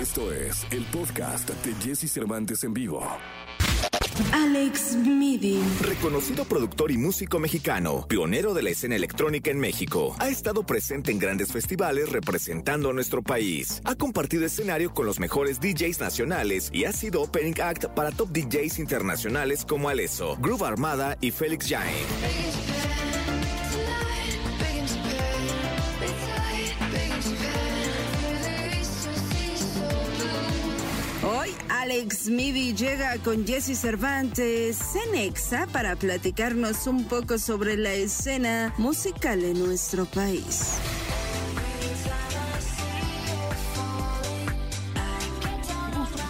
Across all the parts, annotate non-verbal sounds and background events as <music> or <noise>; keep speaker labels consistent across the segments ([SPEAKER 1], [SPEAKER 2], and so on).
[SPEAKER 1] Esto es el podcast de Jesse Cervantes en vivo.
[SPEAKER 2] Alex Midi.
[SPEAKER 3] Reconocido productor y músico mexicano, pionero de la escena electrónica en México, ha estado presente en grandes festivales representando a nuestro país. Ha compartido escenario con los mejores DJs nacionales y ha sido opening act para top DJs internacionales como Alesso, Groove Armada y Félix Jain.
[SPEAKER 2] Alex Midi llega con Jesse Cervantes Cenexa para platicarnos un poco sobre la escena musical en nuestro país.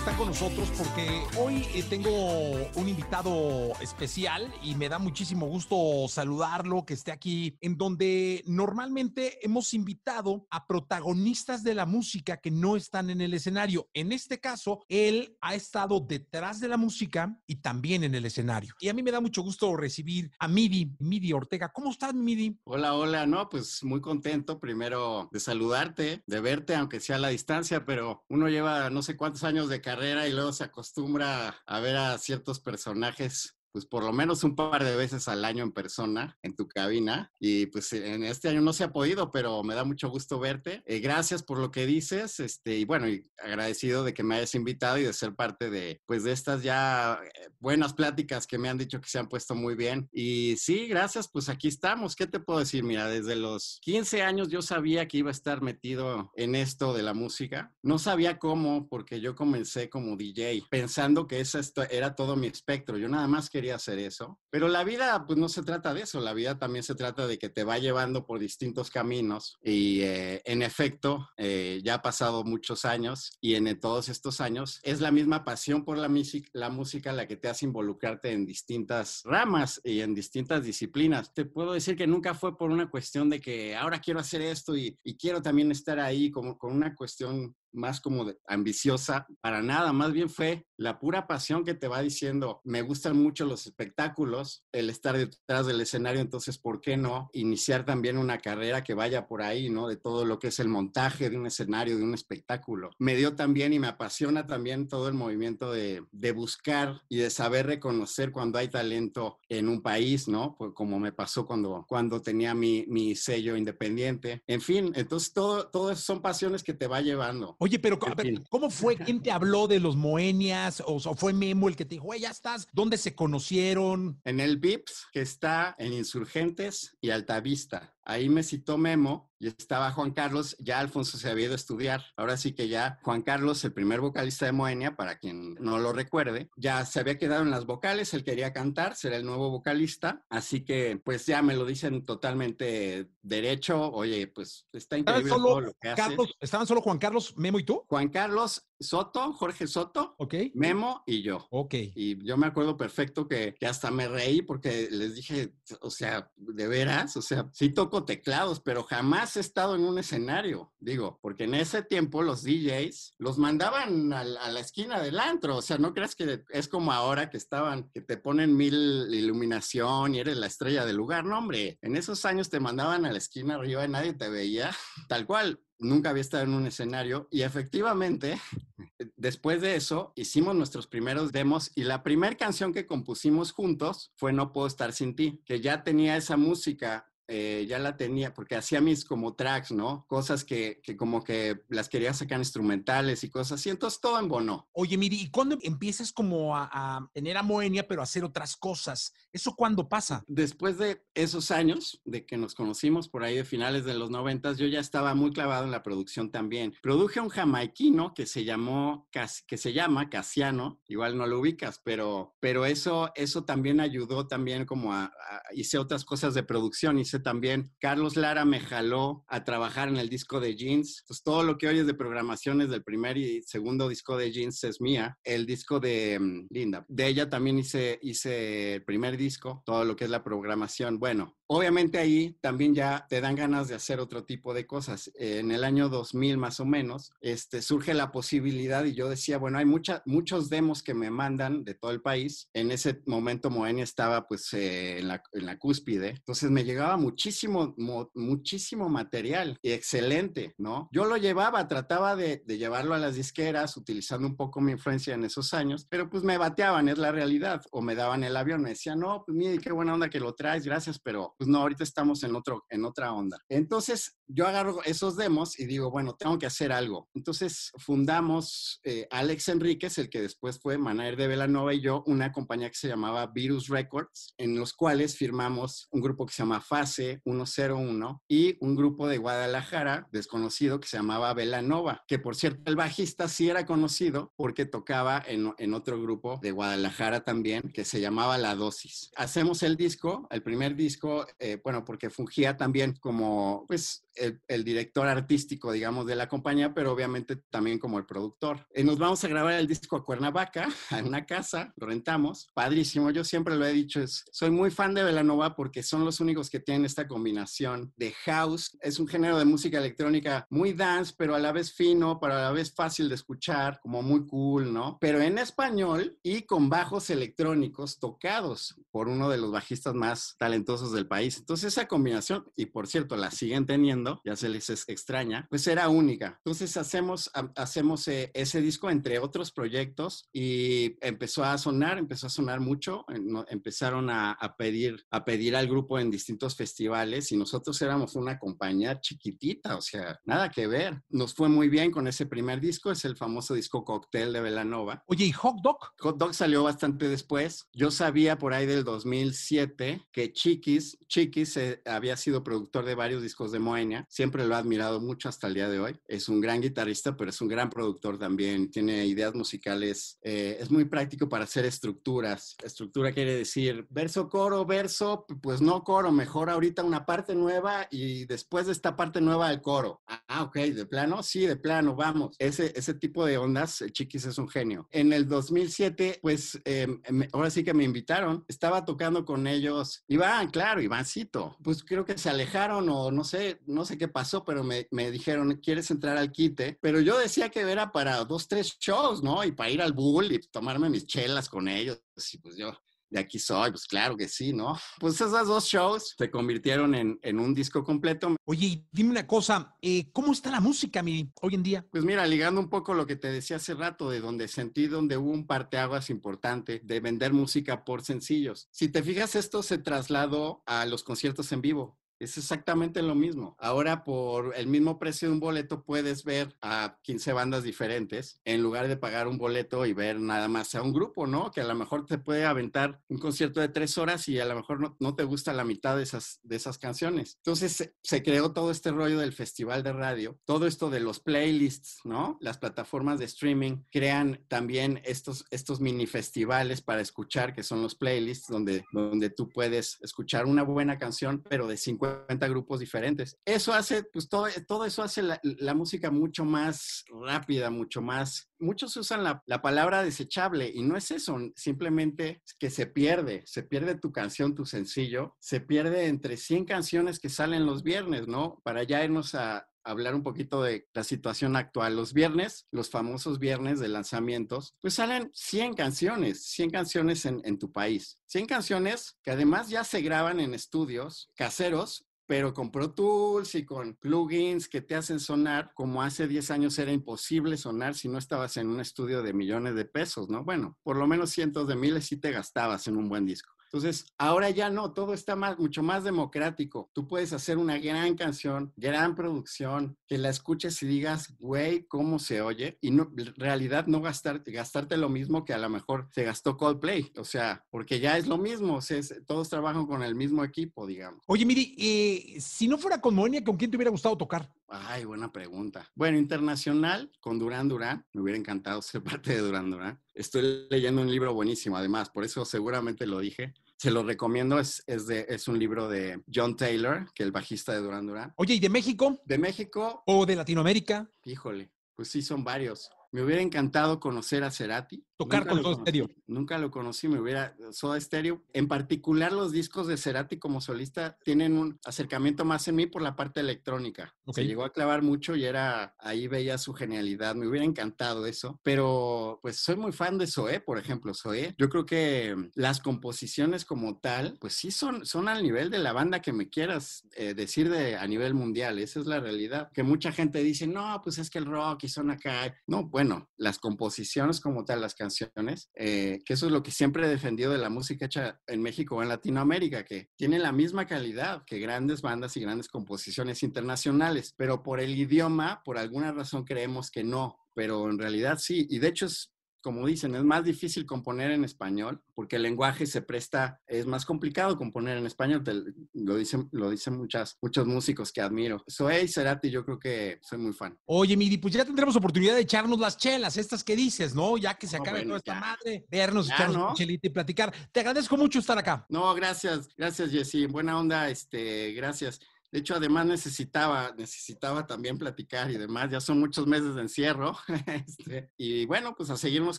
[SPEAKER 4] Está con nosotros porque hoy eh, tengo un invitado especial y me da muchísimo gusto saludarlo, que esté aquí, en donde normalmente hemos invitado a protagonistas de la música que no están en el escenario. En este caso, él ha estado detrás de la música y también en el escenario. Y a mí me da mucho gusto recibir a Midi, Midi Ortega. ¿Cómo estás, Midi?
[SPEAKER 5] Hola, hola, no, pues muy contento primero de saludarte, de verte, aunque sea a la distancia, pero uno lleva no sé cuántos años de carrera y luego se acostumbra a ver a ciertos personajes pues por lo menos un par de veces al año en persona, en tu cabina. Y pues en este año no se ha podido, pero me da mucho gusto verte. Eh, gracias por lo que dices, este, y bueno, y agradecido de que me hayas invitado y de ser parte de, pues de estas ya eh, buenas pláticas que me han dicho que se han puesto muy bien. Y sí, gracias, pues aquí estamos. ¿Qué te puedo decir? Mira, desde los 15 años yo sabía que iba a estar metido en esto de la música. No sabía cómo, porque yo comencé como DJ, pensando que eso era todo mi espectro. Yo nada más que quería hacer eso. Pero la vida, pues no se trata de eso. La vida también se trata de que te va llevando por distintos caminos. Y eh, en efecto, eh, ya ha pasado muchos años y en todos estos años es la misma pasión por la, la música la que te hace involucrarte en distintas ramas y en distintas disciplinas. Te puedo decir que nunca fue por una cuestión de que ahora quiero hacer esto y, y quiero también estar ahí como con una cuestión más como ambiciosa, para nada, más bien fue la pura pasión que te va diciendo, me gustan mucho los espectáculos, el estar detrás del escenario, entonces, ¿por qué no iniciar también una carrera que vaya por ahí, ¿no? De todo lo que es el montaje de un escenario, de un espectáculo. Me dio también y me apasiona también todo el movimiento de, de buscar y de saber reconocer cuando hay talento en un país, ¿no? Pues como me pasó cuando, cuando tenía mi, mi sello independiente. En fin, entonces todo, todo son pasiones que te va llevando.
[SPEAKER 4] Oye, pero a ver, ¿cómo fue? ¿Quién te habló de los Moenias? ¿O, fue Memo el que te dijo, güey, ya estás? ¿Dónde se conocieron?
[SPEAKER 5] En el VIPS, que está en Insurgentes y Altavista. Ahí me citó Memo y estaba Juan Carlos, ya Alfonso se había ido a estudiar. Ahora sí que ya Juan Carlos, el primer vocalista de Moenia, para quien no lo recuerde, ya se había quedado en las vocales, él quería cantar, será el nuevo vocalista, así que pues ya me lo dicen totalmente derecho, oye, pues está increíble todo lo que
[SPEAKER 4] Carlos. ¿Estaban solo Juan Carlos, Memo y tú?
[SPEAKER 5] Juan Carlos Soto, Jorge Soto,
[SPEAKER 4] okay.
[SPEAKER 5] Memo y yo.
[SPEAKER 4] Ok.
[SPEAKER 5] Y yo me acuerdo perfecto que, que hasta me reí porque les dije, o sea, de veras, o sea, sí toco teclados, pero jamás he estado en un escenario, digo, porque en ese tiempo los DJs los mandaban a, a, la esquina del antro, o sea, no creas que es como ahora que estaban, que te ponen mil iluminación y eres la estrella del lugar, no hombre, en esos años te mandaban a la esquina arriba y nadie te veía, <laughs> tal cual, nunca había estado en un escenario y efectivamente, <laughs> después de eso, hicimos nuestros primeros demos y la primera canción que compusimos juntos fue No puedo estar sin ti, que ya tenía esa música eh, ya la tenía, porque hacía mis como tracks, ¿no? Cosas que, que, como que las quería sacar instrumentales y cosas así, entonces todo en bono.
[SPEAKER 4] Oye, Miri, ¿y cuándo empiezas como a, a tener a Moenia, pero a hacer otras cosas? ¿Eso cuándo pasa?
[SPEAKER 5] Después de esos años, de que nos conocimos por ahí de finales de los noventas, yo ya estaba muy clavado en la producción también. Produje un jamaiquino que se llamó, que se llama Casiano, igual no lo ubicas, pero, pero eso, eso también ayudó también como a, a hice otras cosas de producción, hice también, Carlos Lara me jaló a trabajar en el disco de Jeans. Pues todo lo que oyes de programaciones del primer y segundo disco de Jeans es mía. El disco de um, Linda, de ella también hice, hice el primer disco, todo lo que es la programación. Bueno, obviamente ahí también ya te dan ganas de hacer otro tipo de cosas. En el año 2000 más o menos, este, surge la posibilidad y yo decía, bueno, hay mucha, muchos demos que me mandan de todo el país. En ese momento Moenia estaba pues eh, en, la, en la cúspide, entonces me llegaba muchísimo, muchísimo material y excelente, ¿no? Yo lo llevaba, trataba de, de, llevarlo a las disqueras utilizando un poco mi influencia en esos años, pero pues me bateaban, es la realidad, o me daban el avión, me decían, no, pues mire, qué buena onda que lo traes, gracias, pero pues no, ahorita estamos en, otro, en otra onda. Entonces yo agarro esos demos y digo, bueno, tengo que hacer algo. Entonces fundamos eh, Alex Enríquez, el que después fue manager de Velanova y yo, una compañía que se llamaba Virus Records, en los cuales firmamos un grupo que se llama Fase 101 y un grupo de Guadalajara desconocido que se llamaba Velanova, que por cierto el bajista sí era conocido porque tocaba en, en otro grupo de Guadalajara también que se llamaba La Dosis. Hacemos el disco, el primer disco, eh, bueno, porque fungía también como, pues, el, director artístico, digamos, de la compañía, pero obviamente también como el productor. Y nos vamos a grabar el disco a Cuernavaca, <laughs> en una casa, lo rentamos, padrísimo. Yo siempre lo he dicho, es, soy muy fan de Velanova porque son los únicos que tienen esta combinación de house. Es un género de música electrónica muy dance, pero a la vez fino, pero a la vez fácil de escuchar, como muy cool, ¿no? Pero en español y con bajos electrónicos tocados por uno de los bajistas más talentosos del país. Entonces esa combinación, y por cierto, la siguen teniendo, ya se les extraña, pues era única. Entonces hacemos, hacemos eh, ese disco entre otros proyectos y empezó a sonar, empezó a sonar mucho, empezaron a, pedir, a pedir al grupo en distintos festivales y nosotros éramos una compañía chiquitita, o sea, nada que ver. Nos fue muy bien con ese primer disco, es el famoso disco Cocktail de Velanova.
[SPEAKER 4] Oye, ¿y Hot Dog?
[SPEAKER 5] Hot Dog salió bastante después. Yo sabía por ahí del 2007 que Chiquis, Chiquis eh, había sido productor de varios discos de Moenia Siempre lo he admirado mucho hasta el día de hoy. Es un gran guitarrista, pero es un gran productor también. Tiene ideas musicales. Eh, es muy práctico para hacer estructuras. Estructura quiere decir verso, coro, verso, pues no coro. Mejor ahorita una parte nueva y después de esta parte nueva el coro. Ah, ok, de plano. Sí, de plano, vamos. Ese, ese tipo de ondas, Chiquis es un genio. En el 2007, pues em, ahora sí que me invitaron. Estaba tocando con ellos. Iván, claro, Ivancito. Pues creo que se alejaron o no sé, no sé qué pasó, pero me, me, dijeron, ¿quieres entrar al quite? Pero yo decía que era para dos, tres shows, ¿no? Y para ir al Bull y tomarme mis chelas con ellos. Y pues yo, de aquí soy, pues claro que sí, ¿no? Pues esos dos shows se convirtieron en, en un disco completo.
[SPEAKER 4] Oye, dime una cosa, eh, ¿cómo está la música mi, hoy en día?
[SPEAKER 5] Pues mira, ligando un poco lo que te decía hace rato, de donde sentí donde hubo un parteaguas importante de vender música por sencillos. Si te fijas, esto se trasladó a los conciertos en vivo. Es exactamente lo mismo. Ahora por el mismo precio de un boleto puedes ver a 15 bandas diferentes en lugar de pagar un boleto y ver nada más a un grupo, ¿no? Que a lo mejor te puede aventar un concierto de tres horas y a lo mejor no, te gusta la mitad de esas, de esas canciones. Entonces se, creó todo este rollo del festival de radio, todo esto de los playlists, ¿no? Las plataformas de streaming crean también estos, estos mini festivales para escuchar, que son los playlists, donde, donde tú puedes escuchar una buena canción, pero de 50 grupos diferentes. Eso hace, pues todo, todo eso hace la, música mucho más rápida, mucho más... Muchos usan la, la, palabra desechable y no es eso, simplemente que se pierde, se pierde tu canción, tu sencillo, se pierde entre 100 canciones que salen los viernes, ¿no? Para ya irnos a, hablar un poquito de la situación actual. Los viernes, los famosos viernes de lanzamientos, pues salen 100 canciones, 100 canciones en, tu país. 100 canciones que además ya se graban en estudios caseros pero con Pro Tools y con plugins que te hacen sonar como hace 10 años era imposible sonar si no estabas en un estudio de millones de pesos, ¿no? Bueno, por lo menos cientos de miles sí te gastabas en un buen disco. Entonces, ahora ya no, todo está más, mucho más democrático. Tú puedes hacer una gran canción, gran producción, que la escuches y digas, güey, ¿cómo se oye? Y no, en realidad no gastarte, gastarte lo mismo que a lo mejor se gastó Coldplay. O sea, porque ya es lo mismo, o sea, todos trabajan con el mismo equipo, digamos.
[SPEAKER 4] Oye, Miri, eh, si no fuera con Moenia, ¿con quién te hubiera gustado tocar?
[SPEAKER 5] Ay, buena pregunta. Bueno, internacional, con Durán Durán, me hubiera encantado <laughs> ser parte de Durán Durán. Estoy leyendo un libro buenísimo, además, por eso seguramente lo dije. Se lo recomiendo, es, es, de, es un libro de John Taylor, que es el bajista de Duran Duran.
[SPEAKER 4] Oye, ¿y de México?
[SPEAKER 5] De México.
[SPEAKER 4] ¿O de Latinoamérica?
[SPEAKER 5] Híjole, pues sí, son varios. Me hubiera encantado conocer a Cerati.
[SPEAKER 4] Tocar
[SPEAKER 5] Nunca
[SPEAKER 4] con Soda. Stereo.
[SPEAKER 5] Nunca lo conocí, me hubiera. Soda Stereo. En particular, los discos de Cerati como solista tienen un acercamiento más en mí por la parte electrónica.
[SPEAKER 4] Ok.
[SPEAKER 5] Se llegó a clavar mucho y era. Ahí veía su genialidad. Me hubiera encantado eso. Pero, pues, soy muy fan de Zoé, por ejemplo. Zoé. Yo creo que las composiciones como tal, pues sí son, son al nivel de la banda que me quieras eh, decir de a nivel mundial. Esa es la realidad. Que mucha gente dice, no, pues es que el rock y son acá. No, bueno, las composiciones como tal, las canciones, eh, que eso es lo que siempre he defendido de la música hecha en México o en Latinoamérica, que tiene la misma calidad que grandes bandas y grandes composiciones internacionales, pero por el idioma, por alguna razón creemos que no, pero en realidad sí, y de hecho es como dicen, es más difícil componer en español porque el lenguaje se presta, es más complicado componer en español, te- lo dicen, lo dicen muchas, muchos músicos que admiro. Soy Cerati, yo creo que soy muy fan.
[SPEAKER 4] Oye, Midi, pues ya tendremos oportunidad de echarnos las chelas, estas que dices, ¿no? Ya que se
[SPEAKER 5] No,
[SPEAKER 4] acabe
[SPEAKER 5] bueno,
[SPEAKER 4] toda esta
[SPEAKER 5] ya.
[SPEAKER 4] madre, vernos,
[SPEAKER 5] Ya,
[SPEAKER 4] echarnos
[SPEAKER 5] ¿no?
[SPEAKER 4] y platicar. Te agradezco mucho estar acá.
[SPEAKER 5] No, gracias, gracias Jessy, buena onda, este, gracias. De hecho, además necesitaba, necesitaba también platicar y demás. Ya son muchos meses de encierro. <laughs> este, y bueno, pues a seguirnos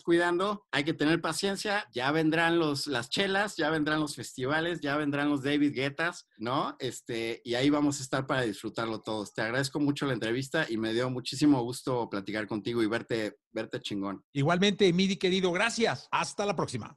[SPEAKER 5] cuidando. Hay que tener paciencia. Ya vendrán los, las chelas, ya vendrán los festivales, ya vendrán los David Guetas, ¿no? Este, y ahí vamos a estar para disfrutarlo todos. Te agradezco mucho la entrevista y me dio muchísimo gusto platicar contigo y verte, verte chingón.
[SPEAKER 4] Igualmente, Midi, querido, gracias. Hasta la próxima.